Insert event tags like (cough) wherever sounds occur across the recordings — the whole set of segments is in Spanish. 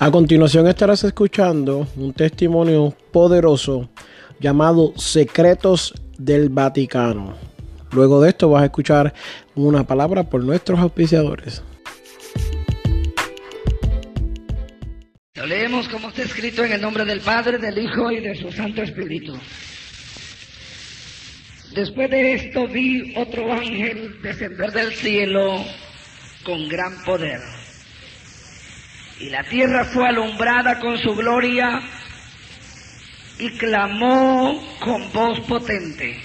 A continuación estarás escuchando un testimonio poderoso llamado Secretos del Vaticano. Luego de esto vas a escuchar una palabra por nuestros auspiciadores. Leemos como está escrito en el nombre del Padre, del Hijo y de su Santo Espíritu. Después de esto vi otro ángel descender del cielo con gran poder y la tierra fue alumbrada con su gloria y clamó con voz potente,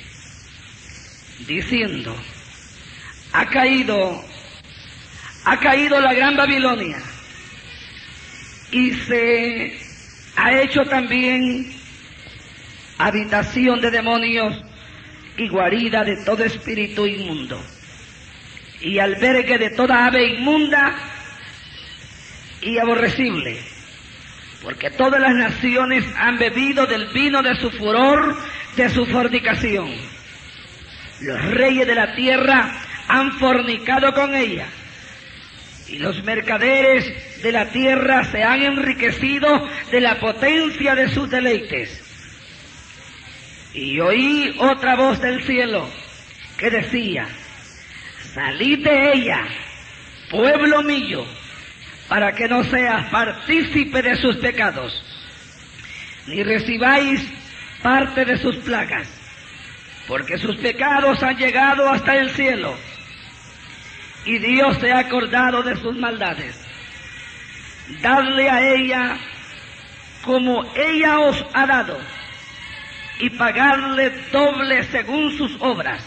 diciendo, ha caído, ha caído la gran Babilonia. Y se ha hecho también habitación de demonios y guarida de todo espíritu inmundo y albergue de toda ave inmunda y aborrecible, porque todas las naciones han bebido del vino de su furor, de su fornicación. Los reyes de la tierra han fornicado con ella, y los mercaderes de la tierra se han enriquecido de la potencia de sus deleites. Y oí otra voz del cielo que decía, salid de ella, pueblo mío, para que no seas partícipe de sus pecados, ni recibáis parte de sus plagas, porque sus pecados han llegado hasta el cielo, y Dios se ha acordado de sus maldades. Dadle a ella como ella os ha dado, y pagarle doble según sus obras.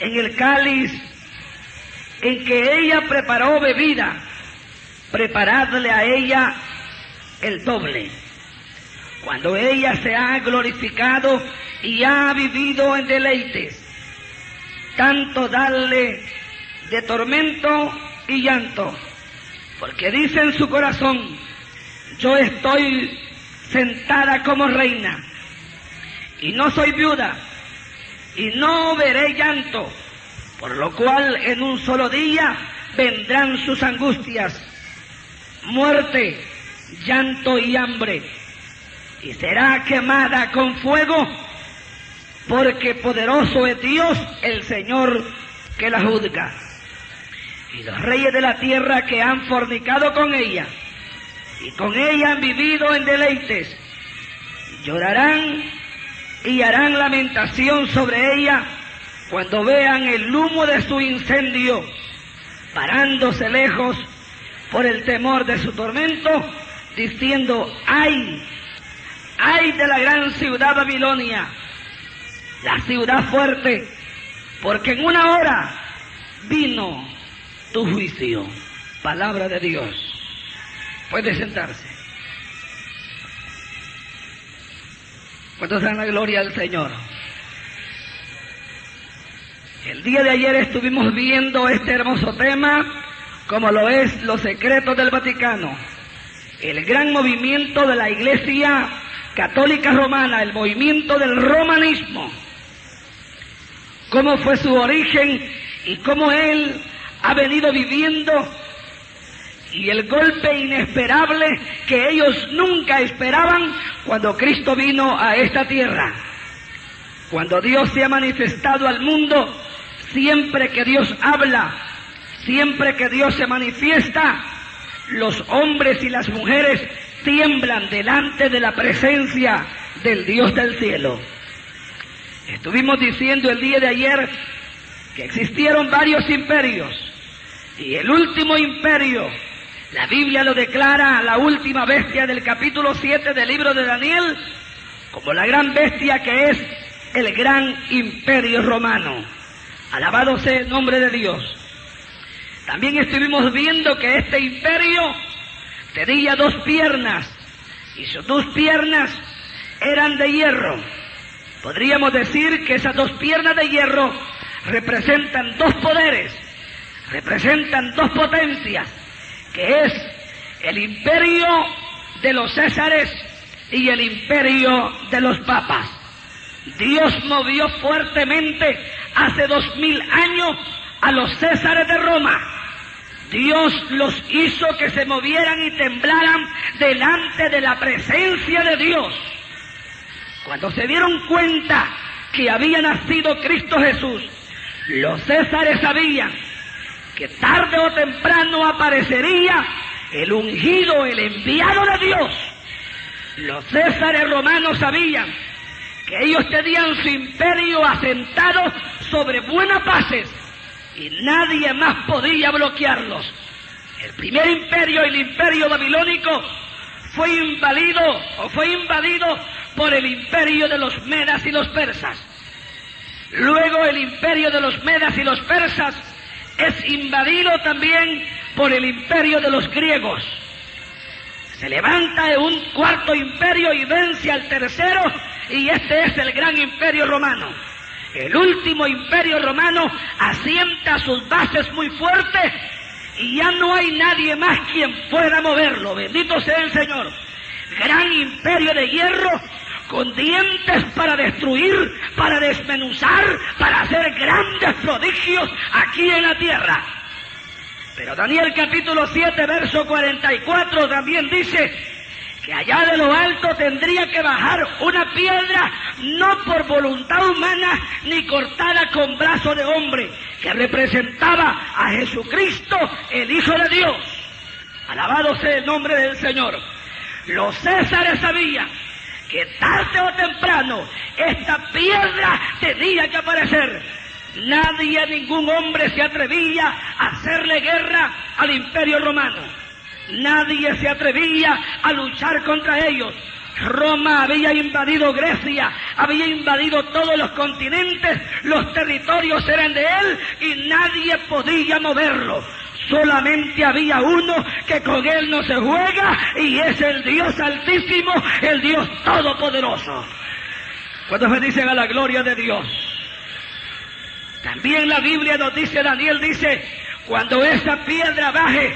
En el cáliz en que ella preparó bebida, preparadle a ella el doble. Cuando ella se ha glorificado y ha vivido en deleites, tanto darle de tormento y llanto, porque dice en su corazón, yo estoy sentada como reina y no soy viuda y no veré llanto, por lo cual en un solo día vendrán sus angustias muerte, llanto y hambre, y será quemada con fuego, porque poderoso es Dios el Señor que la juzga. Y los reyes de la tierra que han fornicado con ella, y con ella han vivido en deleites, llorarán y harán lamentación sobre ella cuando vean el humo de su incendio, parándose lejos por el temor de su tormento, diciendo, ay, ay de la gran ciudad Babilonia, la ciudad fuerte, porque en una hora vino tu juicio. Palabra de Dios. Puede sentarse. ¿Cuántos dan la gloria al Señor? El día de ayer estuvimos viendo este hermoso tema como lo es los secretos del Vaticano, el gran movimiento de la Iglesia Católica Romana, el movimiento del romanismo, cómo fue su origen y cómo él ha venido viviendo y el golpe inesperable que ellos nunca esperaban cuando Cristo vino a esta tierra. Cuando Dios se ha manifestado al mundo, siempre que Dios habla, Siempre que Dios se manifiesta, los hombres y las mujeres tiemblan delante de la presencia del Dios del cielo. Estuvimos diciendo el día de ayer que existieron varios imperios y el último imperio, la Biblia lo declara la última bestia del capítulo 7 del libro de Daniel como la gran bestia que es el gran imperio romano. Alabado sea el nombre de Dios. También estuvimos viendo que este imperio tenía dos piernas y sus dos piernas eran de hierro. Podríamos decir que esas dos piernas de hierro representan dos poderes, representan dos potencias, que es el imperio de los Césares y el imperio de los papas. Dios movió fuertemente hace dos mil años a los Césares de Roma Dios los hizo que se movieran y temblaran delante de la presencia de Dios. Cuando se dieron cuenta que había nacido Cristo Jesús, los césares sabían que tarde o temprano aparecería el ungido, el enviado de Dios. Los césares romanos sabían que ellos tenían su imperio asentado sobre buenas bases y nadie más podía bloquearlos. El primer imperio, el imperio babilónico, fue invadido o fue invadido por el imperio de los medas y los persas. Luego el imperio de los medas y los persas es invadido también por el imperio de los griegos. Se levanta un cuarto imperio y vence al tercero y este es el gran imperio romano. El último imperio romano asienta sus bases muy fuertes y ya no hay nadie más quien pueda moverlo. Bendito sea el Señor. Gran imperio de hierro con dientes para destruir, para desmenuzar, para hacer grandes prodigios aquí en la tierra. Pero Daniel capítulo 7, verso 44 también dice, que allá de lo alto tendría que bajar una piedra no por voluntad humana ni cortada con brazo de hombre, que representaba a Jesucristo, el Hijo de Dios. Alabado sea el nombre del Señor. Los césares sabían que tarde o temprano esta piedra tenía que aparecer. Nadie, ningún hombre se atrevía a hacerle guerra al imperio romano. Nadie se atrevía a luchar contra ellos. Roma había invadido Grecia, había invadido todos los continentes, los territorios eran de él y nadie podía moverlo. Solamente había uno que con él no se juega y es el Dios altísimo, el Dios todopoderoso. Cuando me dicen a la gloria de Dios. También la Biblia nos dice, Daniel dice, cuando esa piedra baje,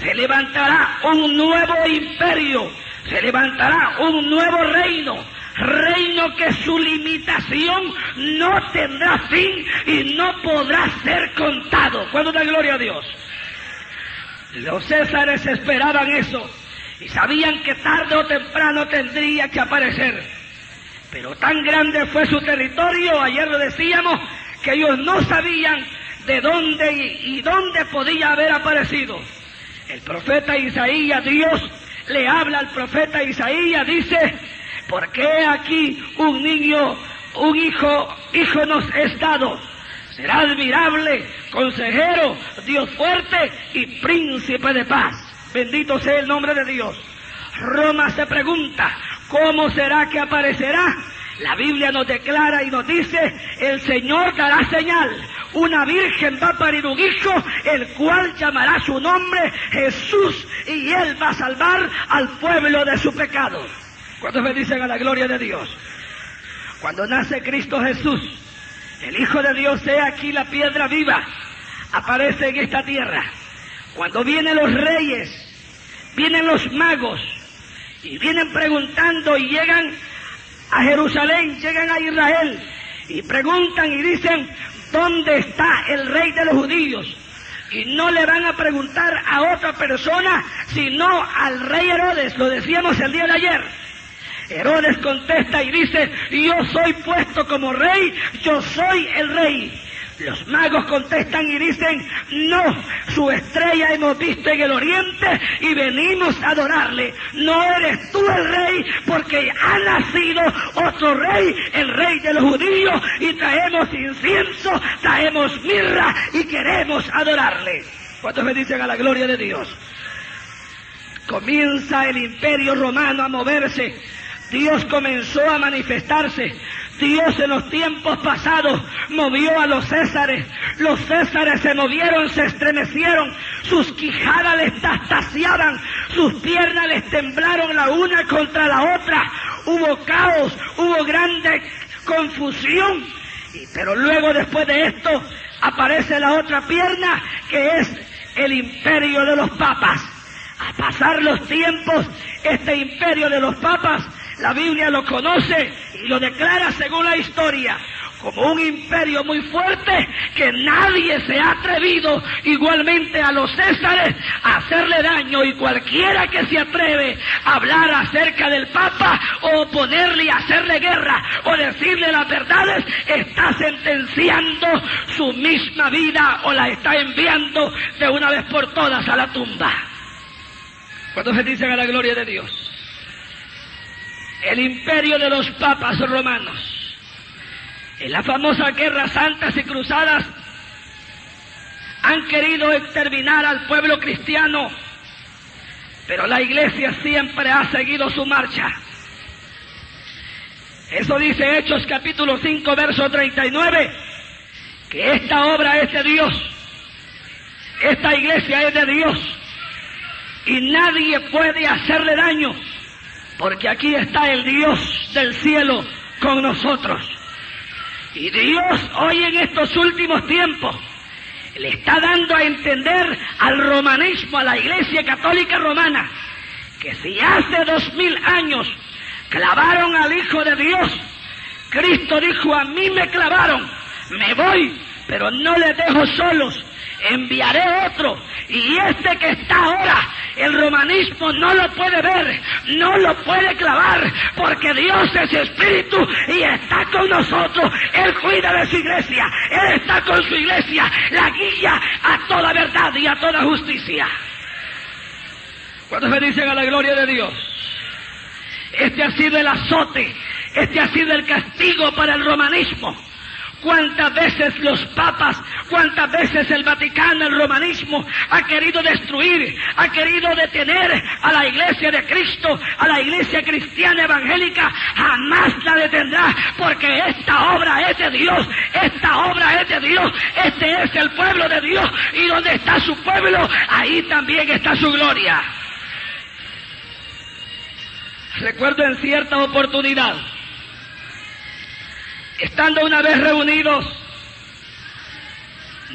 se levantará un nuevo imperio, se levantará un nuevo reino, reino que su limitación no tendrá fin y no podrá ser contado. ¿Cuándo da gloria a Dios? Los césares esperaban eso y sabían que tarde o temprano tendría que aparecer. Pero tan grande fue su territorio, ayer lo decíamos, que ellos no sabían de dónde y dónde podía haber aparecido. El profeta Isaías, Dios le habla al profeta Isaías, dice, ¿por qué aquí un niño, un hijo, hijo nos es dado? Será admirable, consejero, Dios fuerte y príncipe de paz. Bendito sea el nombre de Dios. Roma se pregunta, ¿cómo será que aparecerá? La Biblia nos declara y nos dice, el Señor dará señal una virgen va a parir un hijo, el cual llamará su nombre Jesús, y él va a salvar al pueblo de su pecado. ¿Cuántos me dicen a la gloria de Dios? Cuando nace Cristo Jesús, el Hijo de Dios, sea aquí la piedra viva, aparece en esta tierra. Cuando vienen los reyes, vienen los magos, y vienen preguntando y llegan a Jerusalén, llegan a Israel, y preguntan y dicen, ¿dónde está el rey de los judíos? Y no le van a preguntar a otra persona, sino al rey Herodes, lo decíamos el día de ayer. Herodes contesta y dice, yo soy puesto como rey, yo soy el rey. Los magos contestan y dicen, no, su estrella hemos visto en el oriente y venimos a adorarle. No eres tú el rey porque ha nacido otro rey, el rey de los judíos, y traemos incienso, traemos mirra y queremos adorarle. ¿Cuántos dicen a la gloria de Dios? Comienza el imperio romano a moverse. Dios comenzó a manifestarse. Dios en los tiempos pasados movió a los césares. Los césares se movieron, se estremecieron, sus quijadas les tastaseaban, sus piernas les temblaron la una contra la otra. Hubo caos, hubo grande confusión. pero luego después de esto aparece la otra pierna que es el imperio de los papas. A pasar los tiempos, este imperio de los papas la Biblia lo conoce y lo declara según la historia como un imperio muy fuerte que nadie se ha atrevido igualmente a los Césares a hacerle daño y cualquiera que se atreve a hablar acerca del Papa o oponerle hacerle guerra o decirle las verdades está sentenciando su misma vida o la está enviando de una vez por todas a la tumba. Cuando se dicen a la gloria de Dios? El imperio de los papas romanos. En las famosas guerras santas y cruzadas han querido exterminar al pueblo cristiano, pero la iglesia siempre ha seguido su marcha. Eso dice Hechos capítulo 5, verso 39, que esta obra es de Dios, esta iglesia es de Dios, y nadie puede hacerle daño, porque aquí está el Dios del cielo con nosotros. Y Dios hoy en estos últimos tiempos le está dando a entender al romanismo, a la Iglesia Católica Romana, que si hace dos mil años clavaron al Hijo de Dios, Cristo dijo, a mí me clavaron, me voy, pero no les dejo solos, enviaré otro. Y este que está ahora, el romanismo no lo puede ver, no lo puede clavar, porque Dios es espíritu y está con nosotros. Él cuida de su iglesia, Él está con su iglesia, la guía a toda verdad y a toda justicia. Cuando se dicen a la gloria de Dios, este ha sido el azote, este ha sido el castigo para el romanismo cuántas veces los papas, cuántas veces el Vaticano, el romanismo, ha querido destruir, ha querido detener a la iglesia de Cristo, a la iglesia cristiana evangélica, jamás la detendrá, porque esta obra es de Dios, esta obra es de Dios, este es el pueblo de Dios, y donde está su pueblo, ahí también está su gloria. Recuerdo en cierta oportunidad, estando una vez reunidos,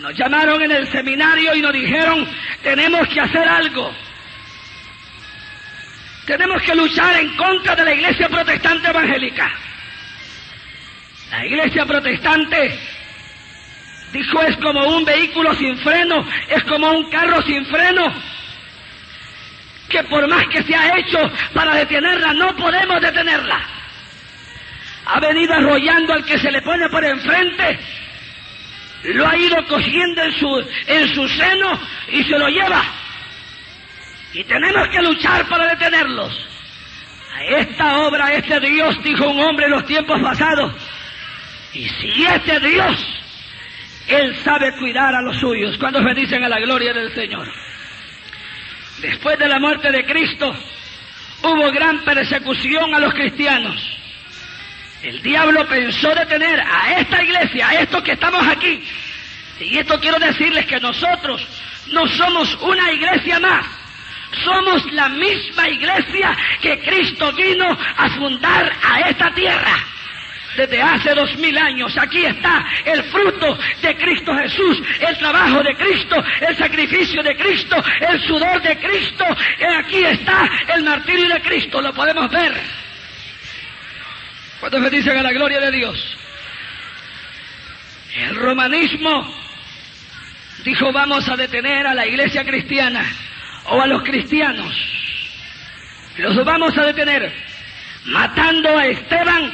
nos llamaron en el seminario y nos dijeron, tenemos que hacer algo. Tenemos que luchar en contra de la iglesia protestante evangélica. La iglesia protestante, dijo, es como un vehículo sin freno, es como un carro sin freno, que por más que se ha hecho para detenerla, no podemos detenerla ha venido arrollando al que se le pone por enfrente, lo ha ido cogiendo en su, en su seno y se lo lleva. Y tenemos que luchar para detenerlos. A esta obra, este Dios, dijo un hombre en los tiempos pasados. Y si este Dios, Él sabe cuidar a los suyos cuando dicen a la gloria del Señor. Después de la muerte de Cristo, hubo gran persecución a los cristianos. El diablo pensó detener a esta iglesia, a estos que estamos aquí. Y esto quiero decirles que nosotros no somos una iglesia más. Somos la misma iglesia que Cristo vino a fundar a esta tierra. Desde hace dos mil años aquí está el fruto de Cristo Jesús, el trabajo de Cristo, el sacrificio de Cristo, el sudor de Cristo. Aquí está el martirio de Cristo, lo podemos ver. ¿Cuántos dicen a la gloria de Dios? El romanismo dijo vamos a detener a la iglesia cristiana o a los cristianos. Los vamos a detener. Matando a Esteban,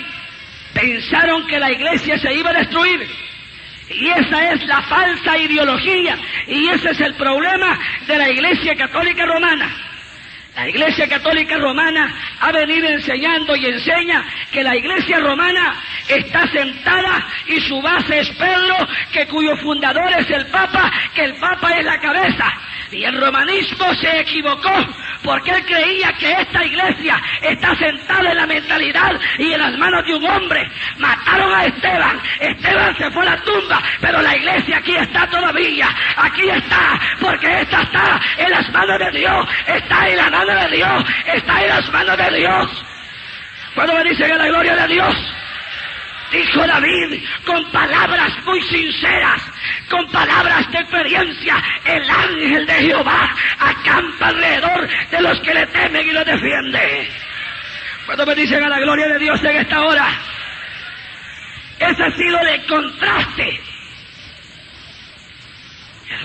pensaron que la iglesia se iba a destruir. Y esa es la falsa ideología y ese es el problema de la iglesia católica romana. La Iglesia Católica Romana ha venido enseñando y enseña que la Iglesia Romana está sentada y su base es Pedro, que cuyo fundador es el Papa, que el Papa es la cabeza. Y el romanismo se equivocó porque él creía que esta iglesia está sentada en la mentalidad y en las manos de un hombre. Mataron a Esteban, Esteban se fue a la tumba, pero la iglesia aquí está todavía, aquí está, porque esta está en las manos de Dios, está en la mano de Dios, está en las manos de Dios. Cuando me dicen en la gloria de Dios, dijo David con palabras muy sinceras, con palabras de experiencia, el ángel de Jehová acampa alrededor de los que le temen y lo defiende. Cuando me a la gloria de Dios en esta hora, Ese ha sido el contraste.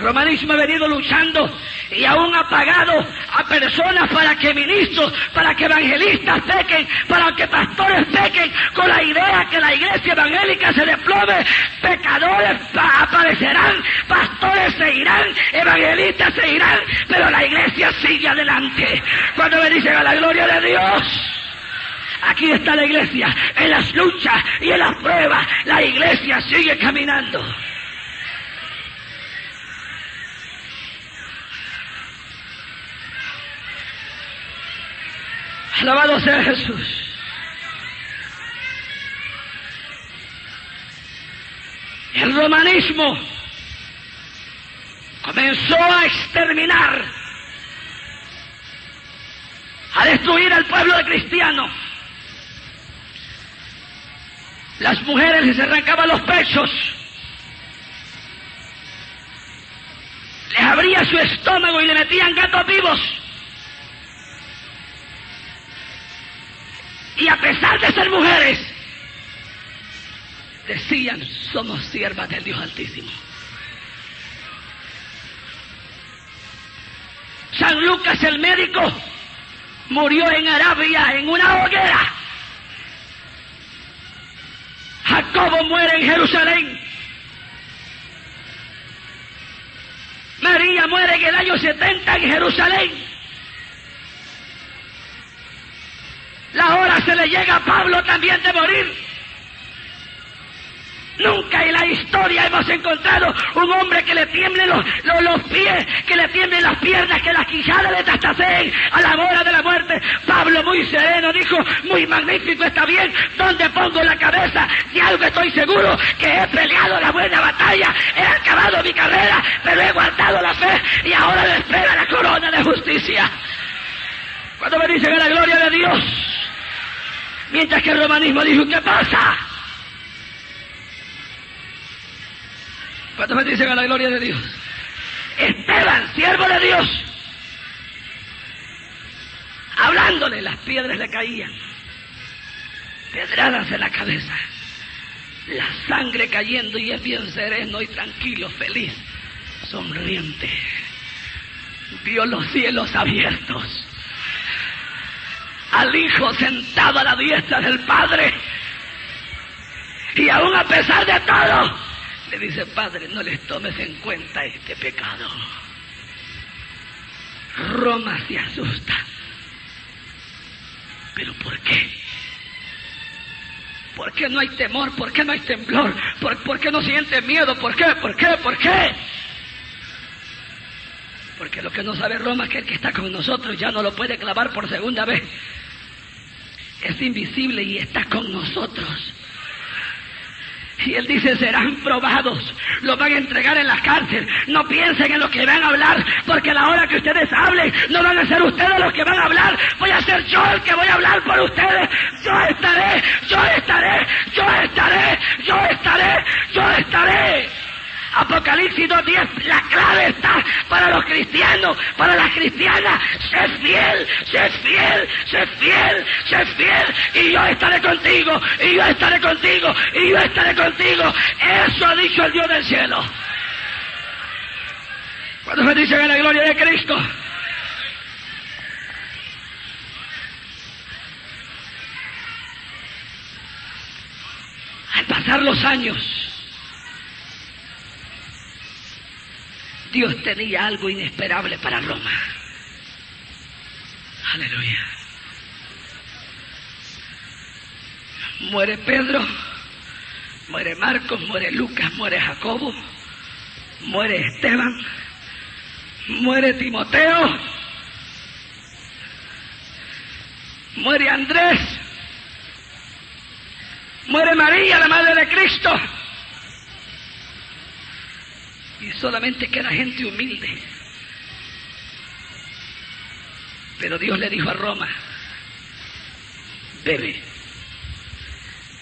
Romanismo ha venido luchando y aún ha pagado a personas para que ministros, para que evangelistas pequen, para que pastores pequen, con la idea que la iglesia evangélica se desplome. Pecadores aparecerán, pastores se irán, evangelistas se irán, pero la iglesia sigue adelante. Cuando me dicen a la gloria de Dios. Aquí está la iglesia, en las luchas y en las pruebas, la iglesia sigue caminando. Alabado sea Jesús. El romanismo comenzó a exterminar, a destruir al pueblo de cristiano. Las mujeres les arrancaban los pechos, les abría su estómago y le metían gatos vivos. Y a pesar de ser mujeres, decían, somos siervas del Dios Altísimo. San Lucas el médico murió en Arabia en una hoguera. Jacobo muere en Jerusalén. María muere en el año 70 en Jerusalén. La hora se le llega a Pablo también de morir. Nunca en la historia hemos encontrado un hombre que le tiemblen los, los, pies, que le tiemblen las piernas, que las quijadas le tastaseen a la hora de la muerte. Pablo muy sereno dijo, muy magnífico, está bien, ¿dónde pongo la cabeza? De algo estoy seguro, que he peleado la buena batalla, he acabado mi carrera, pero he guardado la fe y ahora le espera la corona de justicia. Cuando me dicen a la gloria de Dios, Mientras que el romanismo dijo, ¿qué pasa? ¿Cuántos dicen a la gloria de Dios? Esteban, siervo de Dios, hablándole, las piedras le caían, pedradas en la cabeza, la sangre cayendo y es bien sereno y tranquilo, feliz, sonriente. Vio los cielos abiertos al Hijo sentado a la diestra del Padre. Y aún a pesar de todo, le dice, Padre, no les tomes en cuenta este pecado. Roma se asusta. ¿Pero por qué? ¿Por qué no hay temor? ¿Por qué no hay temblor? ¿Por, ¿Por, qué no siente miedo? ¿Por qué? ¿Por qué? ¿Por qué? Porque lo que no sabe Roma es que el que está con nosotros ya no lo puede clavar por segunda vez es invisible y está con nosotros. Y él dice, serán probados, los van a entregar en la cárcel. No piensen en lo que van a hablar, porque a la hora que ustedes hablen, no van a ser ustedes los que van a hablar, voy a ser yo el que voy a hablar por ustedes. Yo estaré, yo estaré, yo estaré, yo estaré, yo estaré. Apocalipsis 2.10, la clave está para los cristianos, para las cristianas. Sé fiel, sé fiel, sé fiel, sé fiel. Y yo estaré contigo, y yo estaré contigo, y yo estaré contigo. Eso ha dicho el Dios del cielo. Cuando me dicen en la gloria de Cristo. Al pasar los años, Dios tenía algo inesperable para Roma. Aleluya. Muere Pedro, muere Marcos, muere Lucas, muere Jacobo, muere Esteban, muere Timoteo, muere Andrés, muere María, la Madre de Cristo y solamente queda gente humilde. Pero Dios le dijo a Roma, bebe,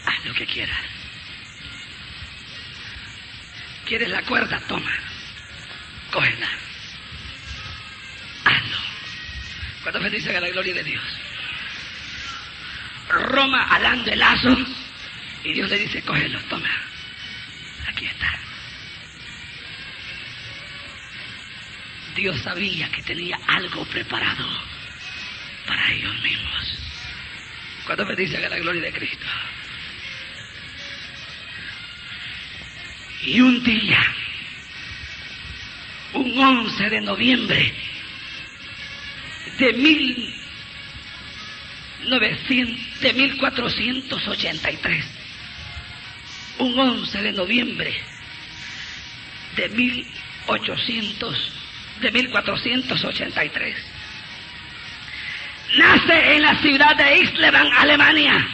haz lo que quieras. ¿Quieres la cuerda? Toma, cógela, hazlo. Cuando bendice a la gloria de Dios? Roma alando el lazo Y Dios le dice, cógelo, toma. Aquí está. Dios sabía que tenía algo preparado para ellos mismos. Cuando me dicen a la gloria de Cristo. Y un día, un 11 de noviembre de mil de 1483, un 11 de noviembre de 1800, de 1483. Nace en la ciudad de Islevan, Alemania,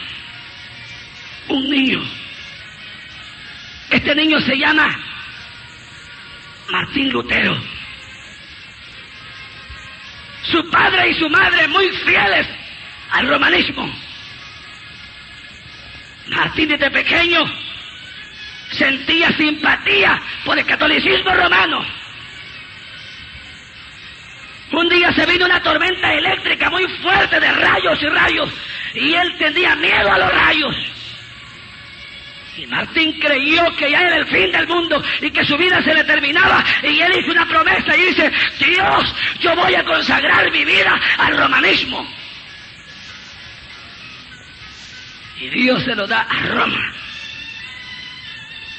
un niño. Este niño se llama Martín Lutero. Su padre y su madre muy fieles al romanismo. Martín desde pequeño sentía simpatía por el catolicismo romano. Un día se vino una tormenta eléctrica muy fuerte de rayos y rayos y él tenía miedo a los rayos. Y Martín creyó que ya era el fin del mundo y que su vida se le terminaba. Y él hizo una promesa y dice, Dios, yo voy a consagrar mi vida al romanismo. Y Dios se lo da a Roma.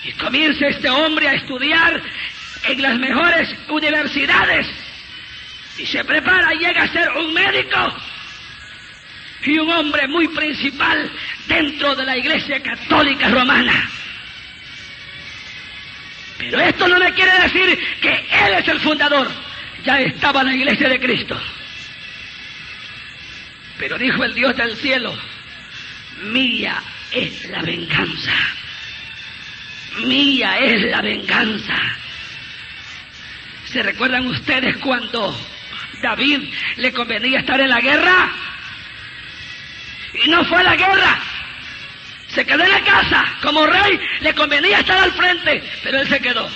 Y comienza este hombre a estudiar en las mejores universidades. Y se prepara llega a ser un médico y un hombre muy principal dentro de la Iglesia Católica Romana. Pero esto no me quiere decir que Él es el fundador. Ya estaba la Iglesia de Cristo. Pero dijo el Dios del cielo, mía es la venganza. Mía es la venganza. ¿Se recuerdan ustedes cuando David le convenía estar en la guerra? Y no fue a la guerra. Se quedó en la casa. Como rey le convenía estar al frente, pero él se quedó.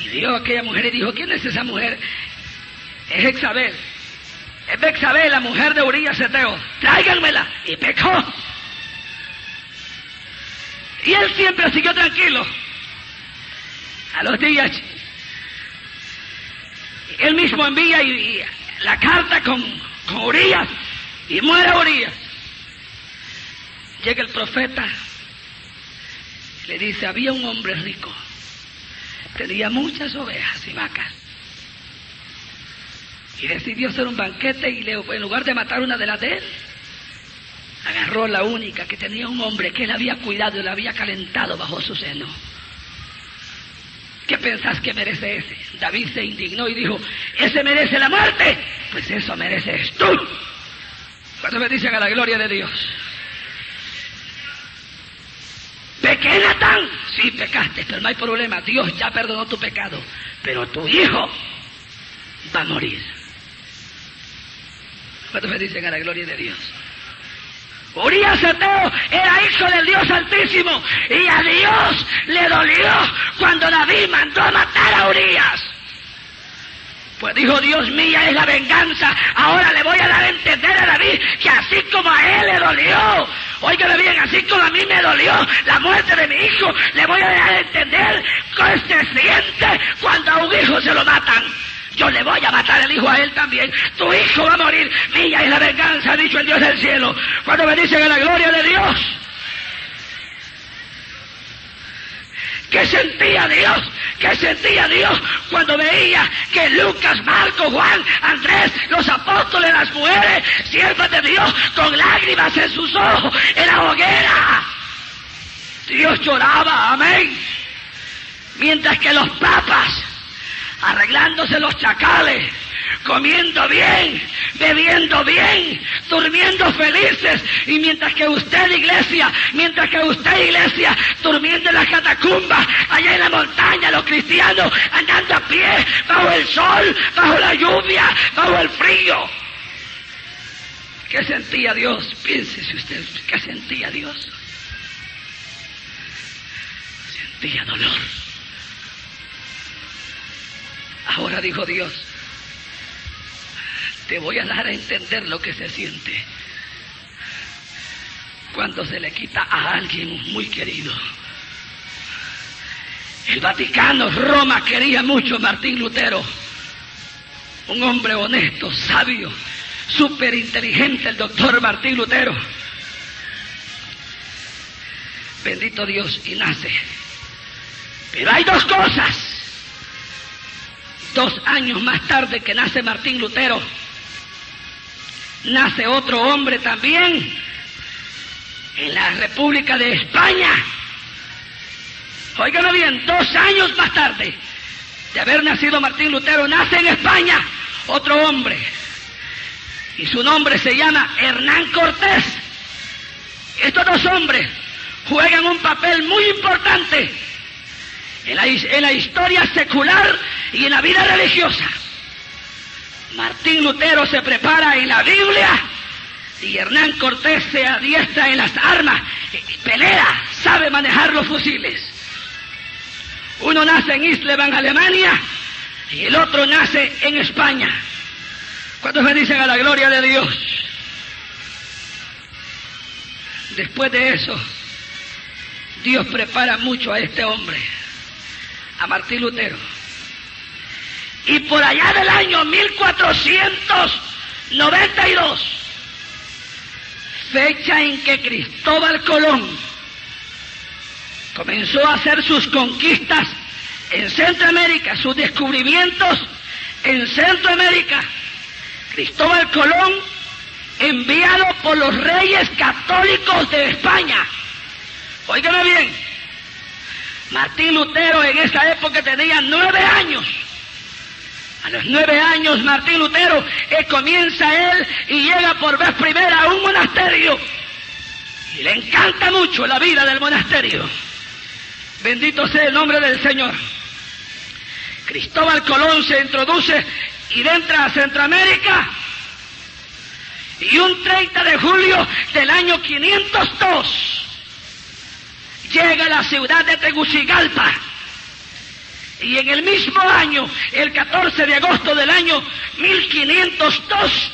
Y vio aquella mujer y dijo, ¿quién es esa mujer? Es Exabel. Es Bexabel, la mujer de Urias Eteo. Tráiganmela. Y pecó. Y él siempre siguió tranquilo. A los días, él mismo envía y, la carta con, con y muere Urias. Llega el profeta, le dice, había un hombre rico, tenía muchas ovejas y vacas. Y decidió hacer un banquete y le, en lugar de matar una de las de él, agarró la única que tenía un hombre que él había cuidado y la había calentado bajo su seno. ¿Qué pensás que merece ese? David se indignó y dijo, ese merece la muerte. Pues eso mereces tú. Cuando me dicen a la gloria de Dios. ¿Pequé, Natán? Sí, pecaste, pero no hay problema. Dios ya perdonó tu pecado. Pero tu hijo va a morir. Cuando me dicen a la gloria de Dios. Urias Eteo era hijo del Dios Altísimo y a Dios le dolió cuando David mandó a matar a Urias. Pues dijo Dios mía es la venganza. Ahora le voy a dar a entender a David que así como a él le dolió, oígame bien, así como a mí me dolió la muerte de mi hijo, le voy a dar a entender que se siente cuando a un hijo se lo matan. Yo le voy a matar el hijo a él también. Tu hijo va a morir. Mía es la venganza, ha dicho el Dios del cielo. Cuando me dicen a la gloria de Dios. ¿Qué sentía Dios? ¿Qué sentía Dios cuando veía que Lucas, Marco, Juan, Andrés, los apóstoles, las mujeres, siervas de Dios, con lágrimas en sus ojos, en la hoguera? Dios lloraba, amén. Mientras que los papas, arreglándose los chacales, comiendo bien, bebiendo bien, durmiendo felices. Y mientras que usted, iglesia, mientras que usted, iglesia, durmiendo en la catacumba, allá en la montaña, los cristianos andando a pie, bajo el sol, bajo la lluvia, bajo el frío. ¿Qué sentía Dios? Piénsese usted, ¿qué sentía Dios? Sentía dolor. Ahora dijo Dios, te voy a dar a entender lo que se siente cuando se le quita a alguien muy querido. El Vaticano, Roma quería mucho a Martín Lutero, un hombre honesto, sabio, súper inteligente, el doctor Martín Lutero. Bendito Dios, y nace. Pero hay dos cosas. Dos años más tarde que nace Martín Lutero, nace otro hombre también en la República de España. Óigame bien, dos años más tarde de haber nacido Martín Lutero, nace en España otro hombre. Y su nombre se llama Hernán Cortés. Estos dos hombres juegan un papel muy importante en la, historia secular y en la vida religiosa. Martín Lutero se prepara en la Biblia y Hernán Cortés se adiestra en las armas, pelea, sabe manejar los fusiles. Uno nace en Islevan, Alemania, y el otro nace en España. ¿Cuántos dicen a la gloria de Dios? Después de eso, Dios prepara mucho a este hombre, a Martín Lutero. Y por allá del año 1492, fecha en que Cristóbal Colón comenzó a hacer sus conquistas en Centroamérica, sus descubrimientos en Centroamérica. Cristóbal Colón, enviado por los reyes católicos de España. Óigame bien, Martín Lutero en esa época tenía nueve años. A los nueve años Martín Lutero eh, comienza él y llega por vez primera a un monasterio. Y le encanta mucho la vida del monasterio. Bendito sea el nombre del Señor. Cristóbal Colón se introduce y entra a Centroamérica. Y un 30 de julio del año 502 llega a la ciudad de Tegucigalpa. Y en el mismo año, el 14 de agosto del año 1502,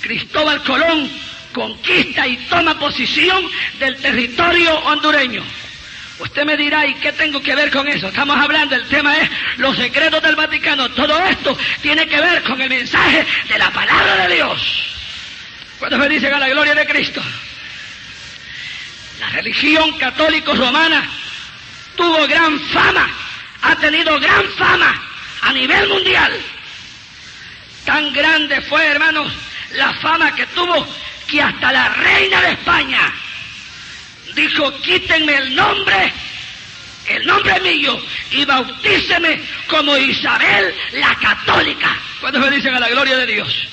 Cristóbal Colón conquista y toma posición del territorio hondureño. Usted me dirá, ¿y qué tengo que ver con eso? Estamos hablando, el tema es los secretos del Vaticano. Todo esto tiene que ver con el mensaje de la palabra de Dios. ¿Cuántos me dicen a la gloria de Cristo? La religión católico romana tuvo gran fama, ha tenido gran fama a nivel mundial. Tan grande fue, hermanos, la fama que tuvo que hasta la reina de España dijo, quítenme el nombre, el nombre mío, y bautíceme como Isabel la católica. Cuando me dicen a la gloria de Dios.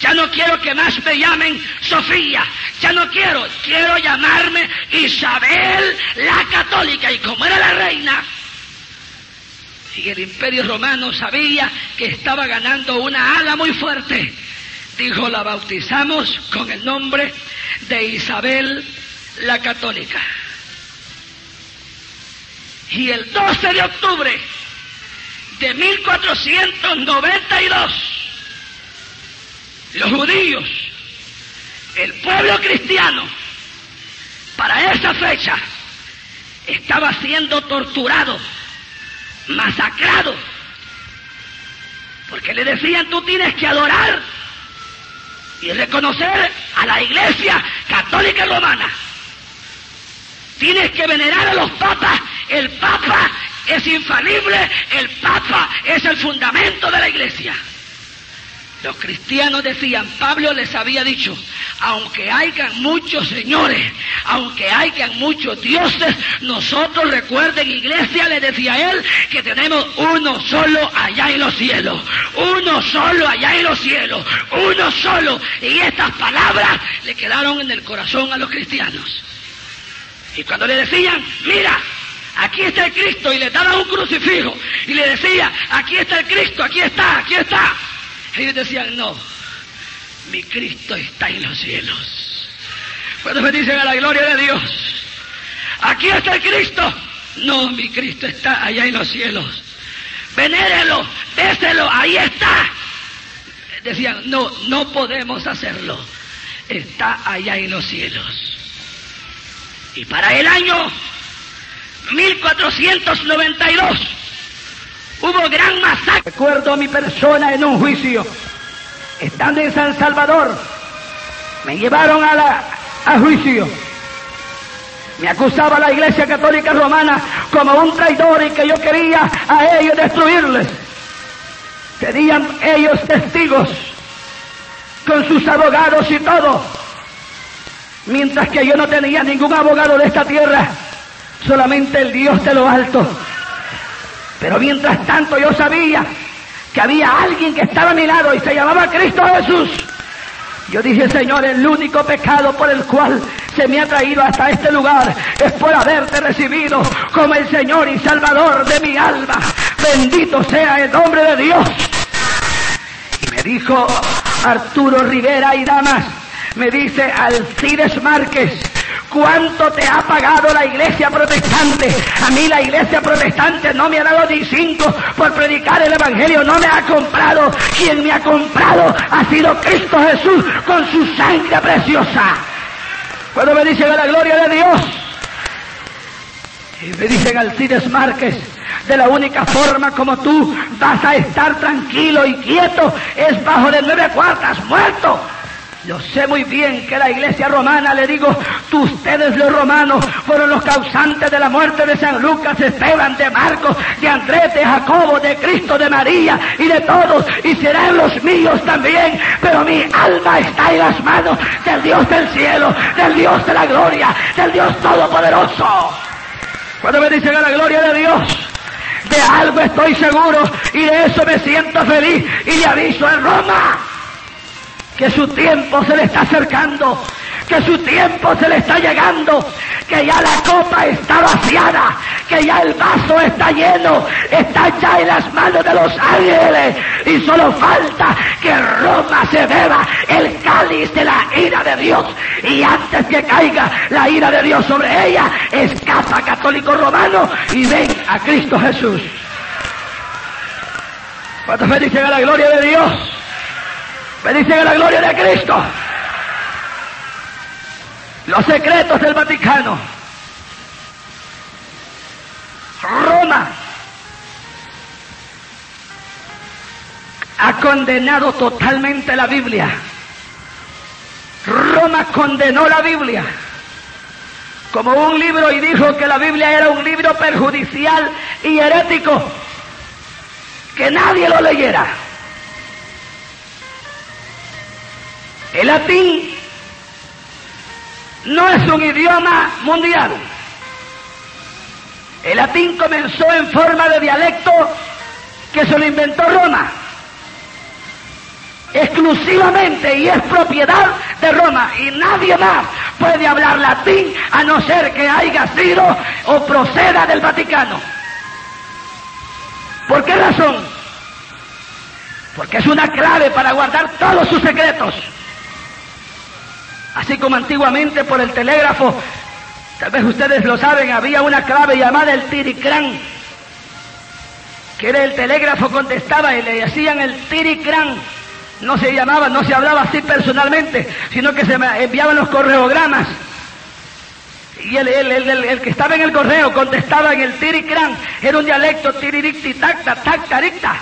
Ya no quiero que más me llamen Sofía. Ya no quiero. Quiero llamarme Isabel la católica. Y como era la reina, y el imperio romano sabía que estaba ganando una ala muy fuerte, dijo, la bautizamos con el nombre de Isabel la católica. Y el 12 de octubre de 1492, los judíos, el pueblo cristiano, para esa fecha, estaba siendo torturado, masacrado, porque le decían, tú tienes que adorar y reconocer a la iglesia católica romana. Tienes que venerar a los papas. El papa es infalible, el papa es el fundamento de la iglesia. Los cristianos decían, Pablo les había dicho, aunque hayan muchos señores, aunque hayan muchos dioses, nosotros recuerden, iglesia, le decía él, que tenemos uno solo allá en los cielos, uno solo allá en los cielos, uno solo. Y estas palabras le quedaron en el corazón a los cristianos. Y cuando le decían, mira, aquí está el Cristo, y le daban un crucifijo, y le decía, aquí está el Cristo, aquí está, aquí está. Ellos decían, no, mi Cristo está en los cielos. Cuando me dicen a la gloria de Dios, aquí está el Cristo. No, mi Cristo está allá en los cielos. Venérelo, déselo, ahí está. Decían, no, no podemos hacerlo. Está allá en los cielos. Y para el año 1492 hubo gran masacre. Recuerdo a mi persona en un juicio, estando en San Salvador, me llevaron a, la, a juicio. Me acusaba la Iglesia Católica Romana como un traidor y que yo quería a ellos destruirles. Tenían ellos testigos con sus abogados y todo. Mientras que yo no tenía ningún abogado de esta tierra, solamente el Dios de lo alto. Pero mientras tanto yo sabía que había alguien que estaba a mi lado y se llamaba Cristo Jesús. Yo dije, Señor, el único pecado por el cual se me ha traído hasta este lugar es por haberte recibido como el Señor y Salvador de mi alma. Bendito sea el nombre de Dios. Y me dijo Arturo Rivera y Damas, me dice Alcides Márquez, ¿Cuánto te ha pagado la iglesia protestante? A mí la iglesia protestante no me ha dado ni cinco por predicar el evangelio, no me ha comprado. Quien me ha comprado ha sido Cristo Jesús con su sangre preciosa. Cuando me dicen a la gloria de Dios, y me dicen Alcides Márquez, de la única forma como tú vas a estar tranquilo y quieto es bajo de nueve cuartas, muerto. Yo sé muy bien que la iglesia romana, le digo, tú, ustedes los romanos fueron los causantes de la muerte de San Lucas, de Esteban, de Marcos, de Andrés, de Jacobo, de Cristo, de María y de todos, y serán los míos también, pero mi alma está en las manos del Dios del cielo, del Dios de la gloria, del Dios todopoderoso. Cuando me dicen a la gloria de Dios, de algo estoy seguro y de eso me siento feliz y le aviso en Roma que su tiempo se le está acercando, que su tiempo se le está llegando, que ya la copa está vaciada, que ya el vaso está lleno, está ya en las manos de los ángeles y solo falta que Roma se beba el cáliz de la ira de Dios y antes que caiga la ira de Dios sobre ella, escapa católico romano y ven a Cristo Jesús. ¿Cuántos me dicen a la gloria de Dios? Me dicen la gloria de Cristo. Los secretos del Vaticano. Roma ha condenado totalmente la Biblia. Roma condenó la Biblia como un libro y dijo que la Biblia era un libro perjudicial y herético, que nadie lo leyera. El latín no es un idioma mundial. El latín comenzó en forma de dialecto que se lo inventó Roma. Exclusivamente y es propiedad de Roma y nadie más puede hablar latín a no ser que haya sido o proceda del Vaticano. ¿Por qué razón? Porque es una clave para guardar todos sus secretos. Así como antiguamente por el telégrafo, tal vez ustedes lo saben, había una clave llamada el tiricrán, que era el telégrafo contestaba y le decían el tiricrán. No se llamaba, no se hablaba así personalmente, sino que se enviaban los correogramas. Y el, el, que estaba en el correo contestaba en el tiricrán, era un dialecto tiriricti tacta, tactaricta.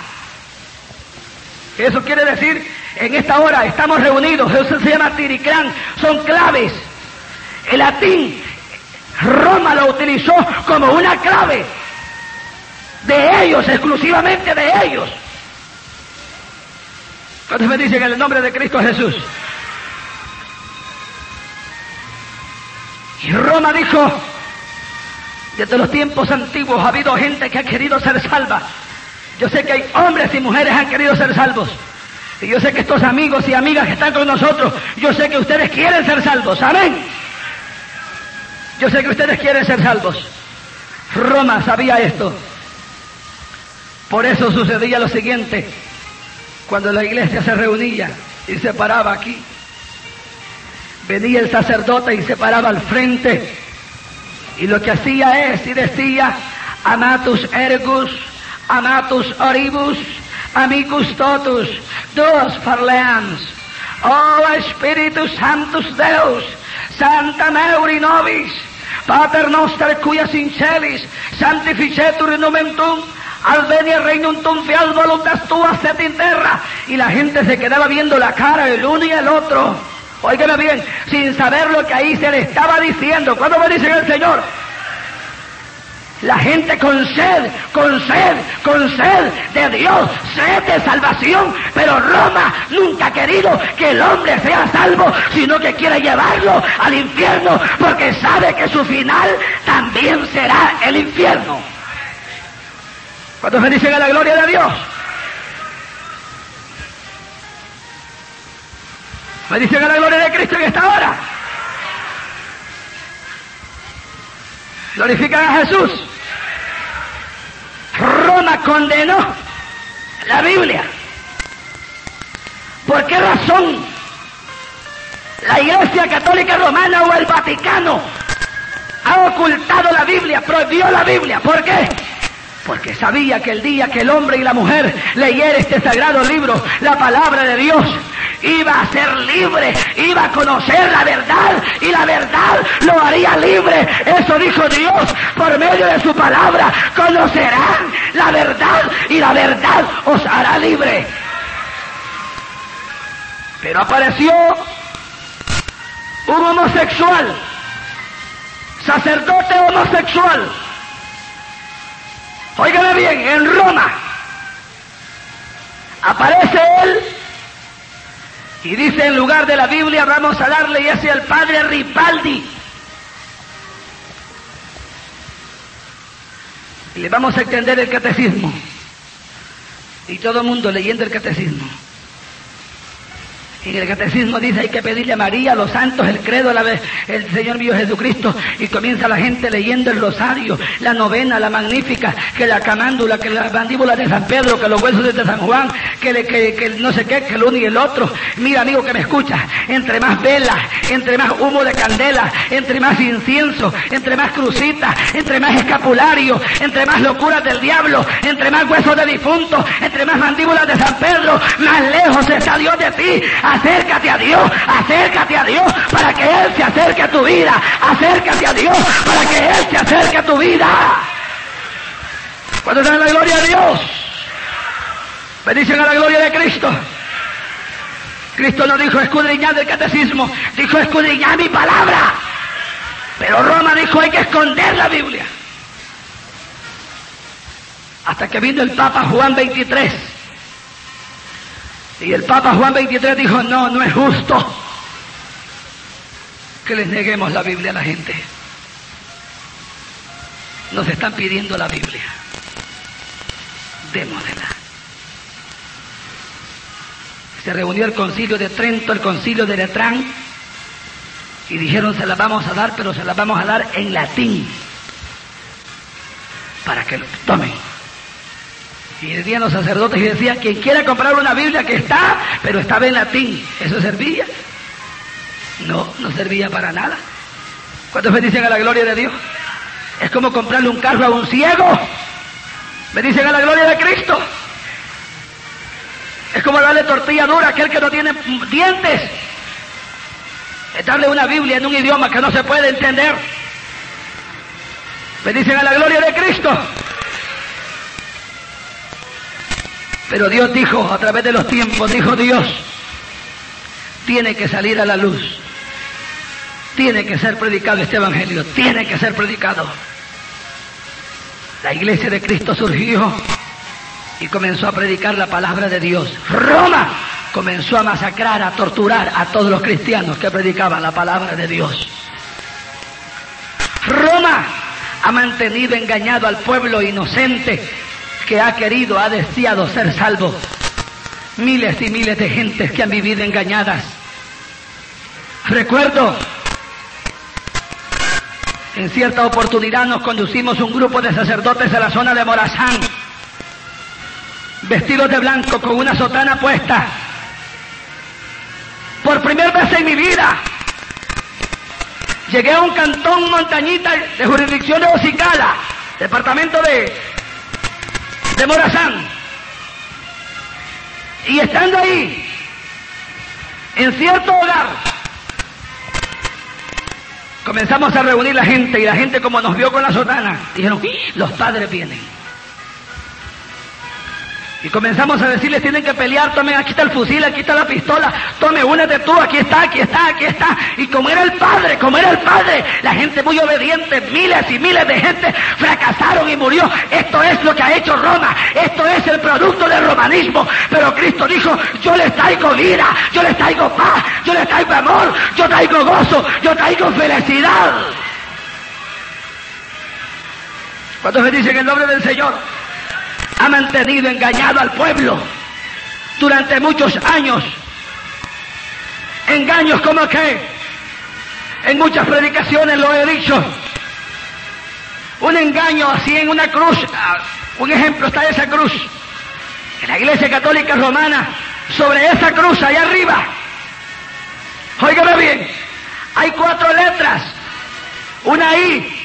Eso quiere decir en esta hora estamos reunidos, eso se llama Tiricrán, son claves. El latín, Roma lo utilizó como una clave de ellos, exclusivamente de ellos. ¿Cuántos me dicen en el nombre de Cristo Jesús? Y Roma dijo, desde los tiempos antiguos ha habido gente que ha querido ser salva. Yo sé que hay hombres y mujeres que han querido ser salvos. Y yo sé que estos amigos y amigas que están con nosotros, yo sé que ustedes quieren ser salvos. Amén. Yo sé que ustedes quieren ser salvos. Roma sabía esto. Por eso sucedía lo siguiente. Cuando la iglesia se reunía y se paraba aquí, venía el sacerdote y se paraba al frente. Y lo que hacía es y decía, amatus ergus, amatus oribus, amicus totus, dos parleans, oh Espíritu Santos Deus, Santa Mauri Nobis, Pater noster cuia sincelis, sanctificetur nomentum, al venir regnum tum fiat voluntas tuas et in terra. Y la gente se quedaba viendo la cara el uno y el otro. Óigame bien, sin saber lo que ahí se le estaba diciendo. ¿Cuándo me dicen el Señor? La gente con sed, con sed, con sed de Dios, sed de salvación. Pero Roma nunca ha querido que el hombre sea salvo, sino que quiere llevarlo al infierno, porque sabe que su final también será el infierno. ¿Cuántos dicen a la gloria de Dios? ¿Me dicen a la gloria de Cristo en esta hora? Glorifican a Jesús. Condenó la Biblia. ¿Por qué razón la Iglesia Católica Romana o el Vaticano ha ocultado la Biblia, prohibió la Biblia? ¿Por qué? Porque sabía que el día que el hombre y la mujer leyera este sagrado libro, la palabra de Dios, iba a ser libre, iba a conocer la verdad y la verdad lo haría libre. Eso dijo Dios por medio de su palabra. Conocerán la verdad y la verdad os hará libre. Pero apareció un homosexual, sacerdote homosexual. Óigame bien, en Roma aparece él y dice en lugar de la Biblia vamos a darle y ese al padre Ripaldi. Y le vamos a extender el catecismo. Y todo el mundo leyendo el catecismo. En el catecismo dice hay que pedirle a María, a los santos, el credo, la, el Señor mío Jesucristo. Y comienza la gente leyendo el rosario, la novena, la magnífica, que la camándula, que la mandíbula de San Pedro, que los huesos de San Juan, que, le, no sé qué, que el uno y el otro. Mira, amigo que me escucha, entre más velas, entre más humo de candela, entre más incienso, entre más crucitas, entre más escapulario, entre más locuras del diablo, entre más huesos de difunto, entre más mandíbulas de San Pedro, más lejos está Dios de ti. Acércate a Dios, acércate a Dios para que Él se acerque a tu vida. Acércate a Dios para que Él se acerque a tu vida. ¿Cuándo está la gloria de Dios? Bendición a la gloria de Cristo. Cristo no dijo escudriñar del catecismo, dijo escudriñar mi palabra. Pero Roma dijo hay que esconder la Biblia. Hasta que vino el Papa Juan 23 y el Papa Juan 23 dijo, no, no es justo que les neguemos la Biblia a la gente. Nos están pidiendo la Biblia. Démosla. Se reunió el concilio de Trento, el concilio de Letrán, y dijeron se la vamos a dar, pero se la vamos a dar en latín, para que lo tomen. Y decían los sacerdotes y decían, quien quiera comprar una Biblia que está, pero estaba en latín, ¿eso servía? No, no servía para nada. ¿Cuántos me dicen a la gloria de Dios? Es como comprarle un carro a un ciego. Me dicen a la gloria de Cristo. Es como darle tortilla dura a aquel que no tiene dientes. Es darle una Biblia en un idioma que no se puede entender. Me dicen a la gloria de Cristo. Pero Dios dijo, a través de los tiempos, dijo Dios, tiene que salir a la luz. Tiene que ser predicado este evangelio, tiene que ser predicado. La iglesia de Cristo surgió y comenzó a predicar la palabra de Dios. Roma comenzó a masacrar, a torturar a todos los cristianos que predicaban la palabra de Dios. Roma ha mantenido engañado al pueblo inocente que ha querido, ha deseado ser salvo. Miles y miles de gentes que han vivido engañadas. Recuerdo, en cierta oportunidad nos conducimos un grupo de sacerdotes a la zona de Morazán, vestidos de blanco con una sotana puesta. Por primera vez en mi vida, llegué a un cantón montañita de jurisdicción de Ocicala, departamento de de Morazán. Y estando ahí, en cierto hogar, Comenzamos a reunir la gente y la gente como nos vio con la sotana, dijeron, los padres vienen. Y comenzamos a decirles, tienen que pelear, tomen, aquí está el fusil, aquí está la pistola, tome, únete tú, aquí está, aquí está, aquí está. Y como era el padre, como era el padre, la gente muy obediente, miles y miles de gente fracasaron y murió. Esto es lo que ha hecho Roma, esto es el producto del romanismo. Pero Cristo dijo, yo les traigo vida, yo les traigo paz, yo les traigo amor, yo traigo gozo, yo traigo felicidad. ¿Cuántos me dicen el nombre del Señor? Ha mantenido engañado al pueblo durante muchos años. Engaños como que en muchas predicaciones lo he dicho. Un engaño así en una cruz. Ah, un ejemplo está esa cruz. En la iglesia católica romana, sobre esa cruz, allá arriba. Óigame bien, hay cuatro letras. Una I,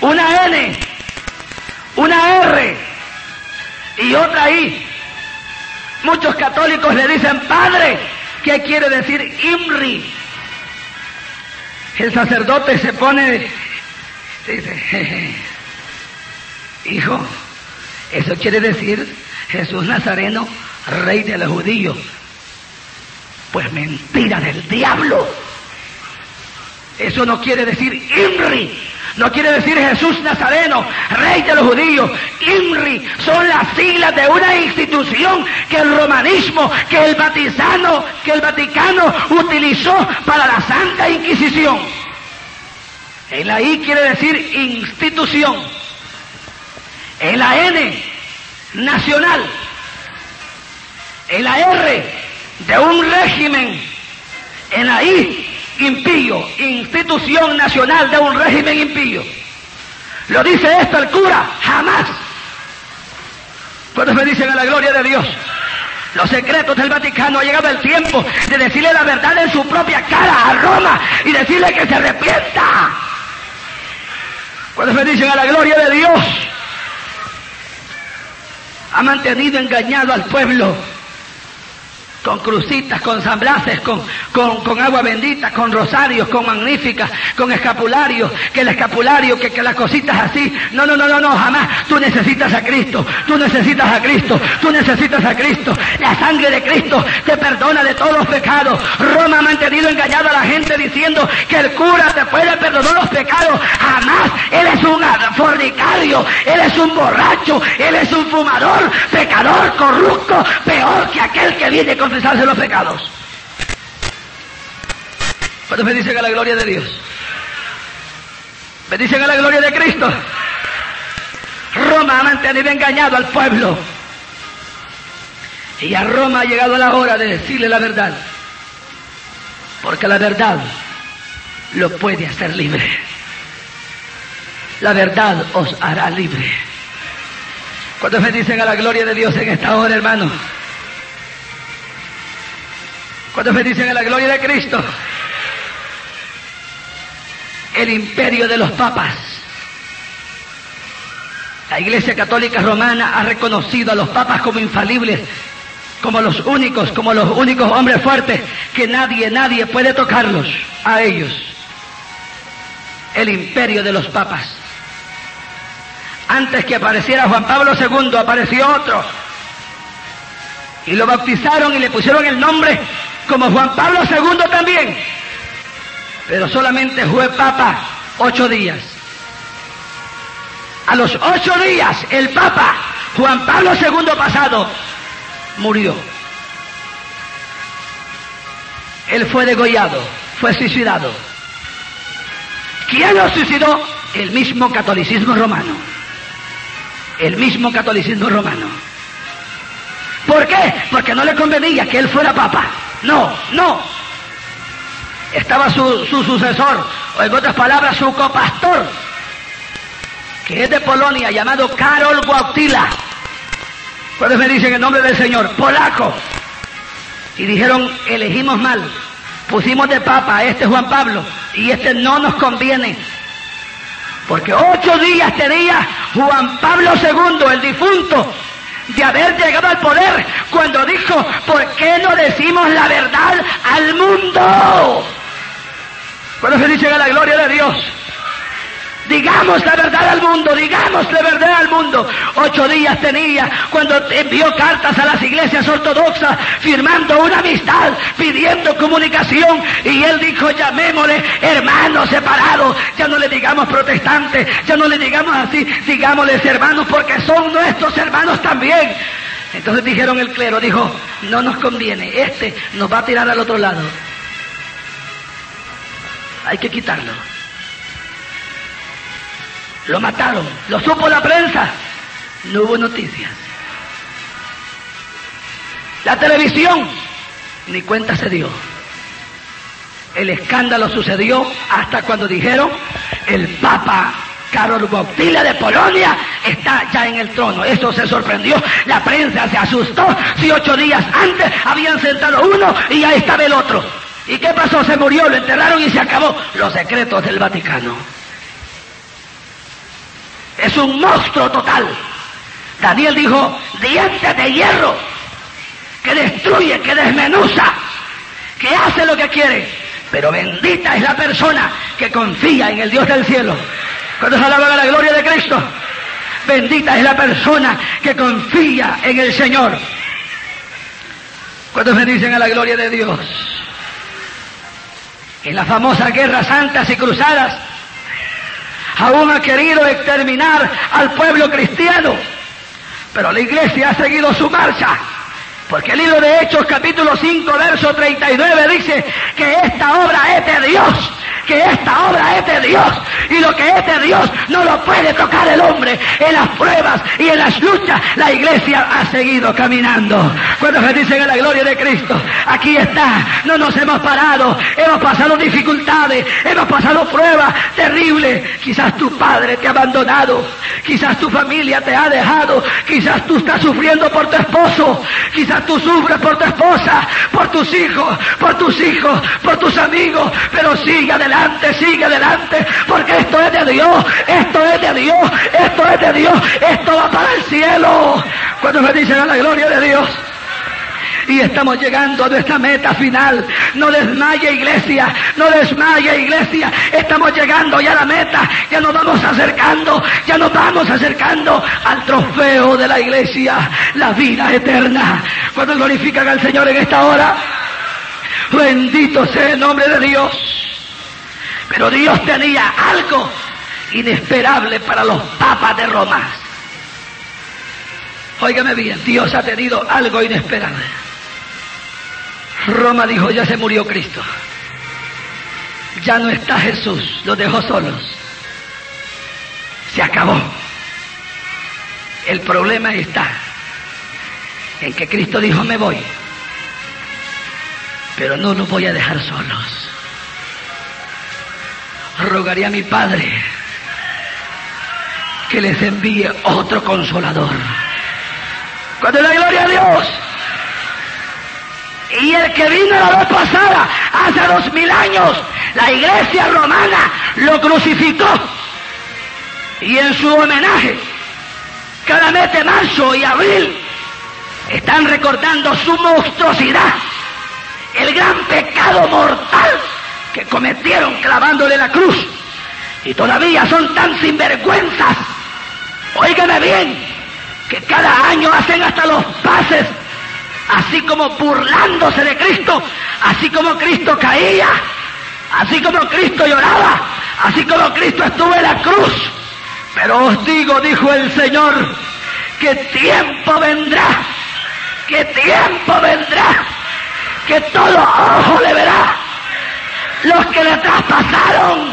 una N, una R y otra I. Muchos católicos le dicen Padre. ¿Qué quiere decir Imri? El sacerdote se pone, dice, (laughs) hijo, eso quiere decir Jesús Nazareno, rey de los judíos. Pues mentira del diablo. Eso no quiere decir Imri. No quiere decir Jesús Nazareno, rey de los judíos. INRI son las siglas de una institución que el romanismo, que el Vaticano, que el Vaticano utilizó para la Santa Inquisición. En la I quiere decir institución. En la N, nacional. En la R, de un régimen. En la I, impío, institución nacional de un régimen impío. Lo dice esto el cura, jamás. Cuando me dicen a la gloria de Dios, los secretos del Vaticano ha llegado el tiempo de decirle la verdad en su propia cara a Roma y decirle que se arrepienta. Cuando me dicen a la gloria de Dios, ha mantenido engañado al pueblo con crucitas, con samblaces, con, con, agua bendita, con rosarios, con magníficas, con escapularios, que el escapulario, que, que las cositas así. No, no, no, no, no, jamás. Tú necesitas a Cristo, tú necesitas a Cristo, tú necesitas a Cristo. La sangre de Cristo te perdona de todos los pecados. Roma ha mantenido engañado a la gente diciendo que el cura te puede perdonar los pecados. Jamás. Él es un fornicario, él es un borracho, él es un fumador, pecador, corrupto, peor que aquel que viene con confesarse los pecados. Cuando me dicen a la gloria de Dios? Me dicen a la gloria de Cristo. Roma ha mantenido engañado al pueblo. Y a Roma ha llegado la hora de decirle la verdad. Porque la verdad lo puede hacer libre. La verdad os hará libre. Cuando me dicen a la gloria de Dios en esta hora, hermano? ¿Cuántos dicen a la gloria de Cristo? El imperio de los papas. La Iglesia Católica Romana ha reconocido a los papas como infalibles, como los únicos, como los únicos hombres fuertes, que nadie, nadie puede tocarlos a ellos. El imperio de los papas. Antes que apareciera Juan Pablo II, apareció otro. Y lo bautizaron y le pusieron el nombre como Juan Pablo II también, pero solamente fue papa ocho días. A los ocho días el papa Juan Pablo II pasado murió. Él fue degollado, fue suicidado. ¿Quién lo suicidó? El mismo catolicismo romano. El mismo catolicismo romano. ¿Por qué? Porque no le convenía que él fuera papa. No, no. Estaba su, sucesor, o en otras palabras, su copastor, que es de Polonia, llamado Karol Wojtyla. Cuando me dicen el nombre del Señor, polaco. Y dijeron, elegimos mal, pusimos de papa a este Juan Pablo, y este no nos conviene. Porque ocho días tenía Juan Pablo II, el difunto, de haber llegado al poder cuando dijo, ¿por qué no decimos la verdad al mundo? Cuando se dice a la gloria de Dios, Digamos la verdad al mundo, digamos la verdad al mundo. Ocho días tenía cuando envió cartas a las iglesias ortodoxas firmando una amistad, pidiendo comunicación. Y él dijo, llamémosle hermanos separados. Ya no le digamos protestantes, ya no le digamos así, digámosles hermanos porque son nuestros hermanos también. Entonces dijeron el clero, dijo, no nos conviene, este nos va a tirar al otro lado. Hay que quitarlo. Lo mataron. Lo supo la prensa. No hubo noticias. La televisión ni cuenta se dio. El escándalo sucedió hasta cuando dijeron el Papa Karol Wojtyla de Polonia está ya en el trono. Eso se sorprendió. La prensa se asustó. Si ocho días antes habían sentado uno y ya estaba el otro. ¿Y qué pasó? Se murió, lo enterraron y se acabó. Los secretos del Vaticano. Es un monstruo total. Daniel dijo, dientes de hierro, que destruye, que desmenuza, que hace lo que quiere. Pero bendita es la persona que confía en el Dios del cielo. Cuando se alaba la gloria de Cristo, bendita es la persona que confía en el Señor. Cuando se dicen a la gloria de Dios, en las famosas guerras santas y cruzadas, aún ha querido exterminar al pueblo cristiano. Pero la iglesia ha seguido su marcha. Porque el libro de Hechos capítulo 5 verso 39 dice que esta obra es de Dios que esta obra es de Dios y lo que es de Dios no lo puede tocar el hombre. En las pruebas y en las luchas la iglesia ha seguido caminando. Cuando se dicen en la gloria de Cristo, aquí está, no nos hemos parado, hemos pasado dificultades, hemos pasado pruebas terribles. Quizás tu padre te ha abandonado, quizás tu familia te ha dejado, quizás tú estás sufriendo por tu esposo, quizás tú sufres por tu esposa, por tus hijos, por tus hijos, por tus amigos, pero sigue adelante sigue adelante, porque esto es de Dios, esto es de Dios, esto es de Dios, esto va para el cielo. Cuando me dicen a la gloria de Dios, y estamos llegando a nuestra meta final. No desmaye iglesia, no desmaye iglesia. Estamos llegando ya a la meta, ya nos vamos acercando, ya nos vamos acercando al trofeo de la iglesia, la vida eterna. Cuando glorifican al Señor en esta hora, bendito sea el nombre de Dios. Pero Dios tenía algo inesperable para los papas de Roma. Óigame bien, Dios ha tenido algo inesperable. Roma dijo, ya se murió Cristo. Ya no está Jesús, los dejó solos. Se acabó. El problema está en que Cristo dijo, me voy. Pero no los voy a dejar solos rogaré a mi Padre que les envíe otro consolador. Cuando la gloria a Dios. Y el que vino la vez pasada, hace dos mil años, la iglesia romana lo crucificó. Y en su homenaje, cada mes de marzo y abril, están recordando su monstruosidad, el gran pecado mortal que cometieron clavándole la cruz y todavía son tan sinvergüenzas. Óigame bien, que cada año hacen hasta los pases, así como burlándose de Cristo, así como Cristo caía, así como Cristo lloraba, así como Cristo estuvo en la cruz. Pero os digo, dijo el Señor, que tiempo vendrá, que tiempo vendrá, que todo ojo le verá los que le traspasaron,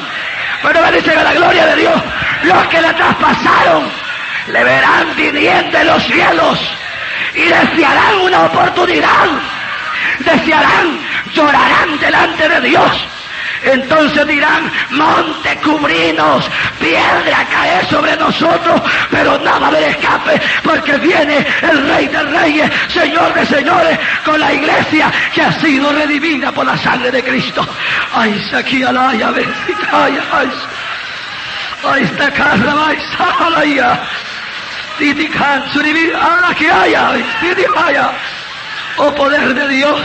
pero dice a la gloria de Dios, los que le traspasaron, le verán viniendo en los cielos y desearán una oportunidad, desearán, llorarán delante de Dios entonces dirán, monte cubrinos, piedra caer sobre nosotros, pero nada haber escape, porque viene el Rey de Reyes, Señor de Señores, con la iglesia que ha sido redimida por la sangre de Cristo. Ay, aquí alaya, ay, ay, ay, esta casa, ay, salaya. Titikan, suribir, ahora que haya, haya. Oh poder de Dios.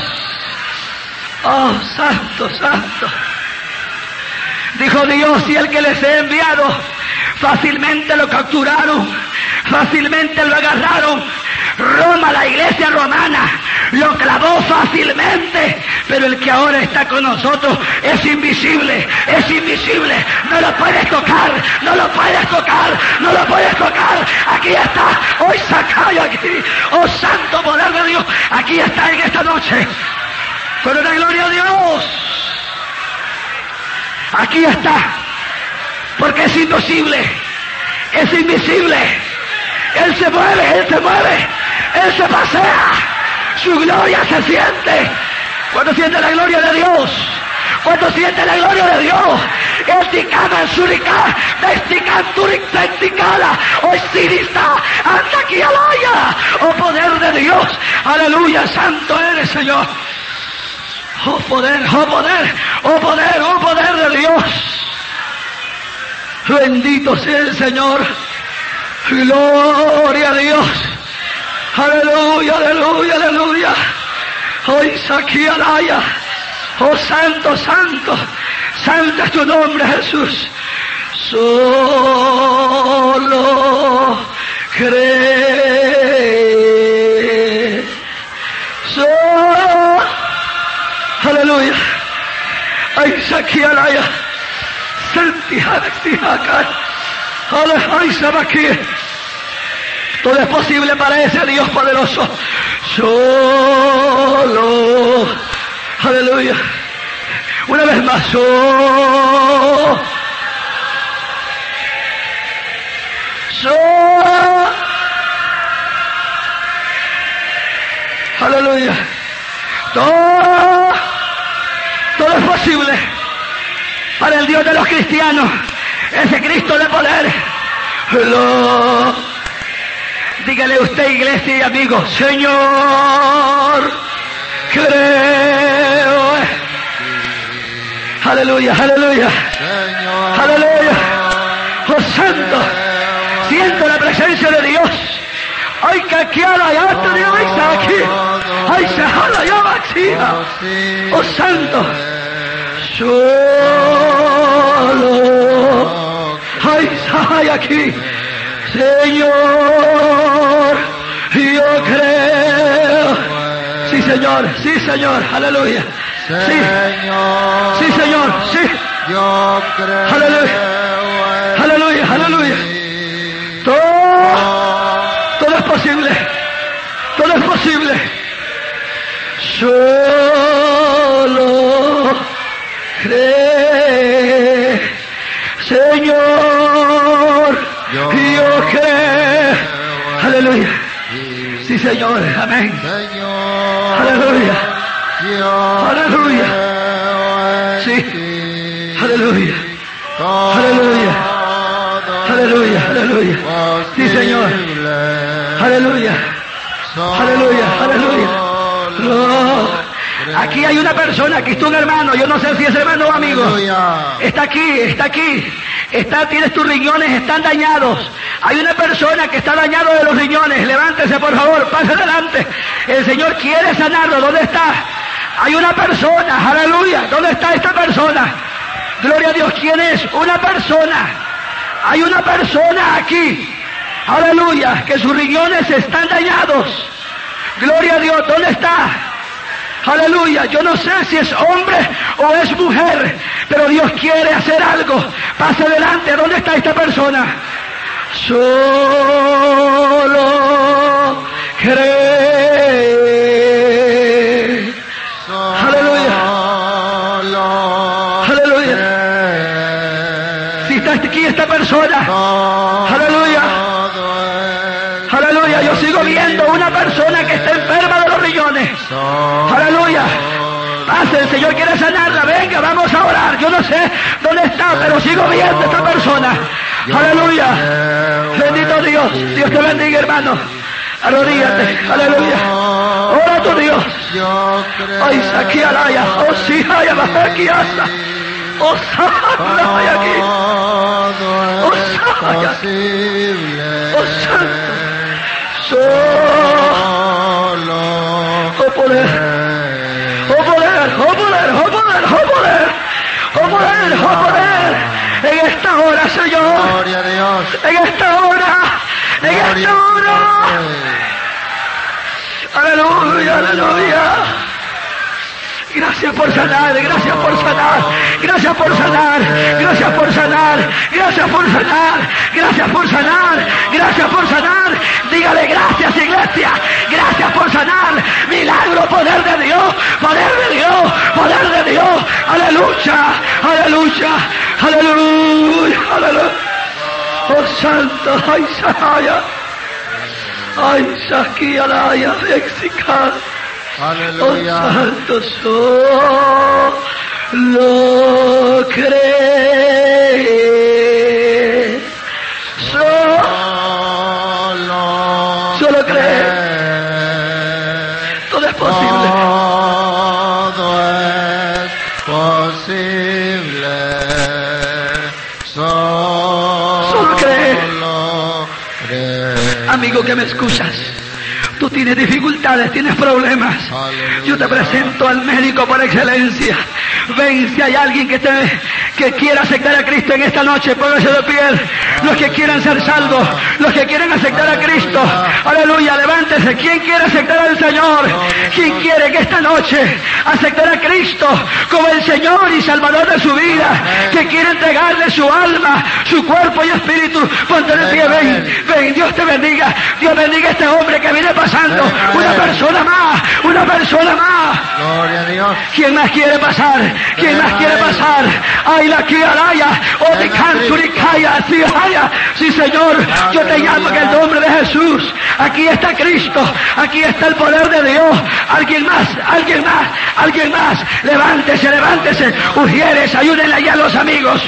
Oh, santo, santo. Dijo Dios, y el que les he enviado, fácilmente lo capturaron, fácilmente lo agarraron. Roma, la iglesia romana, lo clavó fácilmente, pero el que ahora está con nosotros es invisible, es invisible, no lo puedes tocar, no lo puedes tocar, no lo puedes tocar. Aquí está, hoy sacayo aquí, oh santo poder de Dios, aquí está en esta noche. Con la gloria a Dios. Aquí está. Porque es imposible. Es invisible. Él se mueve, Él se mueve. Él se pasea. Su gloria se siente. Cuando siente la gloria de Dios. Cuando siente la gloria de Dios. El ticama en. Vestican turic senticala. Hoy sirista. Anda aquí alaya. Oh poder de Dios. Aleluya. Santo eres Señor. Oh poder, oh poder, oh poder, oh poder de Dios. Bendito sea el Señor. Gloria a Dios. Aleluya, aleluya, aleluya. Hoy saqué alaya. Oh santo, santo. Santo es tu nombre, Jesús. Solo cree. Saqué alaya. Santi, Hanti, Hakan. Ay, Sabaki. Todo es posible para ese Dios poderoso. Solo. Aleluya. Una vez más. Solo. Solo. Aleluya. Todo, todo es posible para el Dios de los cristianos, ese Cristo de poder. Lo, dígale usted, iglesia y amigos, Señor, creo. Aleluya, aleluya. Aleluya. Oh Santo, siento la presencia de Dios. Ay, que aquí a la aquí. Ay, se jala ya vacía. Oh Santo. Solo. Ay, ay, aquí. Señor, yo creo. Sí, Señor, sí, Señor, aleluya. Sí, sí, Señor, sí. Yo creo. Aleluya, aleluya, aleluya. Todo, todo es posible. Todo es posible. Solo Aleluya. Sí, Señor. Amén. Señor. Aleluya. Aleluya. Sí. Aleluya. Aleluya. Aleluya. Aleluya. Sí, Señor. Aleluya. Aleluya, aleluya. Aquí hay una persona, aquí está un hermano, yo no sé si es hermano o amigo. Está aquí, está aquí. Está, tienes tus riñones, están dañados. Hay una persona que está dañado de los riñones. Levántese, por favor, pase adelante. El Señor quiere sanarlo. ¿Dónde está? Hay una persona, aleluya. ¿Dónde está esta persona? Gloria a Dios. ¿Quién es? Una persona. Hay una persona aquí. Aleluya. Que sus riñones están dañados. Gloria a Dios. ¿Dónde está? Aleluya, yo no sé si es hombre o es mujer, pero Dios quiere hacer algo. Pase adelante, ¿dónde está esta persona? Solo cree. Vamos a orar. Yo no sé dónde está, pero sigo viendo esta persona. Aleluya. Bendito Dios. Dios te bendiga, hermano. Arrodíllate. Aleluya. Ora tu Dios. Ay, saqué alaya. Oh, sí, ay, aquí hasta. Oh, ay, aquí. Oh. Oh, santo. Oh, poder. Oh, poder, oh, en esta hora, Señor. Gloria a Dios. En esta hora. En esta hora. Aleluya, aleluya. Gracias por sanar, gracias por sanar, gracias por sanar, gracias por sanar, gracias por sanar, gracias por sanar, gracias por sanar. Dígale gracias iglesia, gracias por sanar. Milagro, poder de Dios, poder de Dios, poder de Dios. Aleluya, aleluya, aleluya, aleluya. Oh santo, ay Sahaya, ay Sakialaya, Mexican. Oh Aleluya. santo solo cree. Solo Solo, cree. todo es posible. Todo es posible. Solo, Solo cree. Amigo que me excusas. Tú tienes dificultades, tienes problemas. Aleluya. Yo te presento al médico por excelencia. Ven, si hay alguien que, te, que quiera aceptar a Cristo en esta noche, póngase de pie. Los que quieran ser salvos, los que quieren aceptar a Cristo. Aleluya, levántese. ¿Quién quiere aceptar al Señor? ¿Quién quiere que esta noche aceptar a Cristo como el Señor y Salvador de su vida? Que quiere entregarle su alma, su cuerpo y espíritu. Ponte de pie, ven, ven, Dios te bendiga. Dios bendiga a este hombre que viene pasando. Una persona más, una persona más. Gloria a Dios. ¿Quién más quiere pasar? ¿Quién más quiere pasar? ¡Ay, la kiaraya! ¡Oh, te cansuricaya! ¡Sí, haya! Sí, Señor, yo te llamo en el nombre de Jesús. Aquí está Cristo, aquí está el poder de Dios. Alguien más, alguien más, alguien más. Levántese, levántese. Ujieres, ayúdenle allá a los amigos.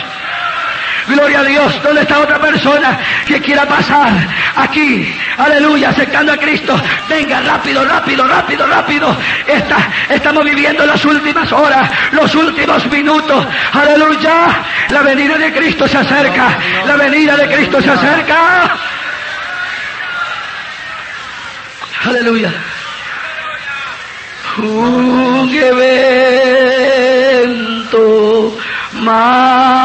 Gloria a Dios. ¿Dónde está otra persona que quiera pasar aquí? Aleluya, aceptando a Cristo. Venga, rápido, rápido, rápido, rápido. Esta, estamos viviendo las últimas horas, los últimos minutos. Aleluya. La venida de Cristo se acerca. La venida de Cristo se acerca. Aleluya. Un evento más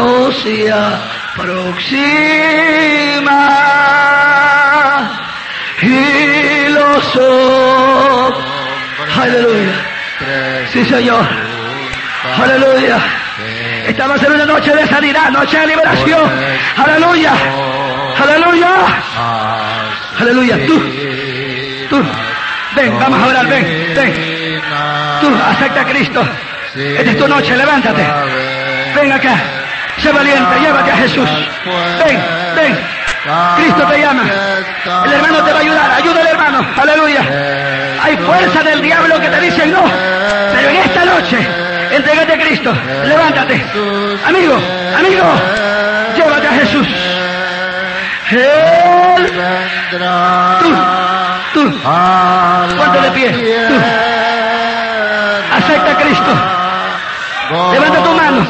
no se aproxima y los ojos. Aleluya. Sí, Señor. Aleluya. Estamos en una noche de sanidad, noche de liberación. Aleluya. Aleluya. Aleluya. Tú, tú. Ven, vamos a orar, ven, ven. Tú, acepta a Cristo. Esta es tu noche, levántate. Ven acá. Sé valiente, llévate a Jesús. Ven, ven. Cristo te llama. El hermano te va a ayudar. Ayuda al hermano. Aleluya. Hay fuerza del diablo que te dicen no. Pero en esta noche, entrégate a Cristo. Levántate. Amigo, amigo, llévate a Jesús. Él, tú, tú, Ponte de pie, tú. tierra. acepta a Cristo. Levanta tu mano.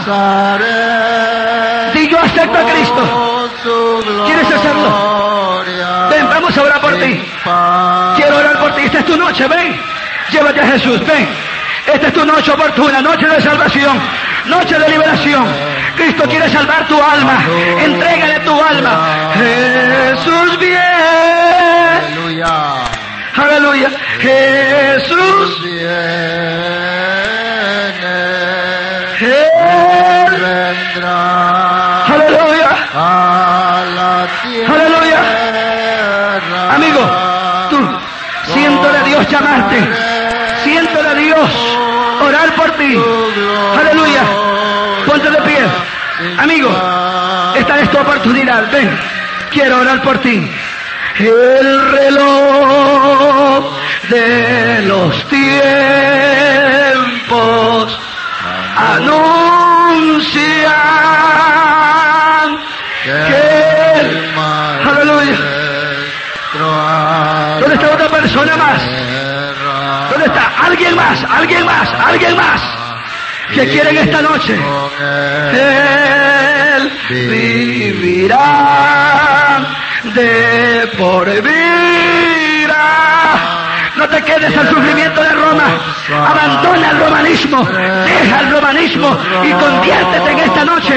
Di yo acepto a Cristo. ¿Quieres hacerlo? Ven, vamos a orar por ti. Quiero orar por ti. Esta es tu noche, ven. Llévate a Jesús, ven. Esta es tu noche oportuna, noche de salvación, noche de liberación. Cristo quiere salvar tu alma. Entrégale tu alma. Jesús viene. Aleluya. Aleluya. Jesús viene. Oportunidad. Ven, quiero orar por ti. El reloj de los tiempos anuncian que el Aleluya. ¿Dónde está otra persona más? ¿Dónde está? Alguien más, alguien más, alguien más. Que quieren esta noche. Vivirá de por vida. No te quedes al sufrimiento de Roma. Abandona el romanismo. Deja el romanismo y conviértete en esta noche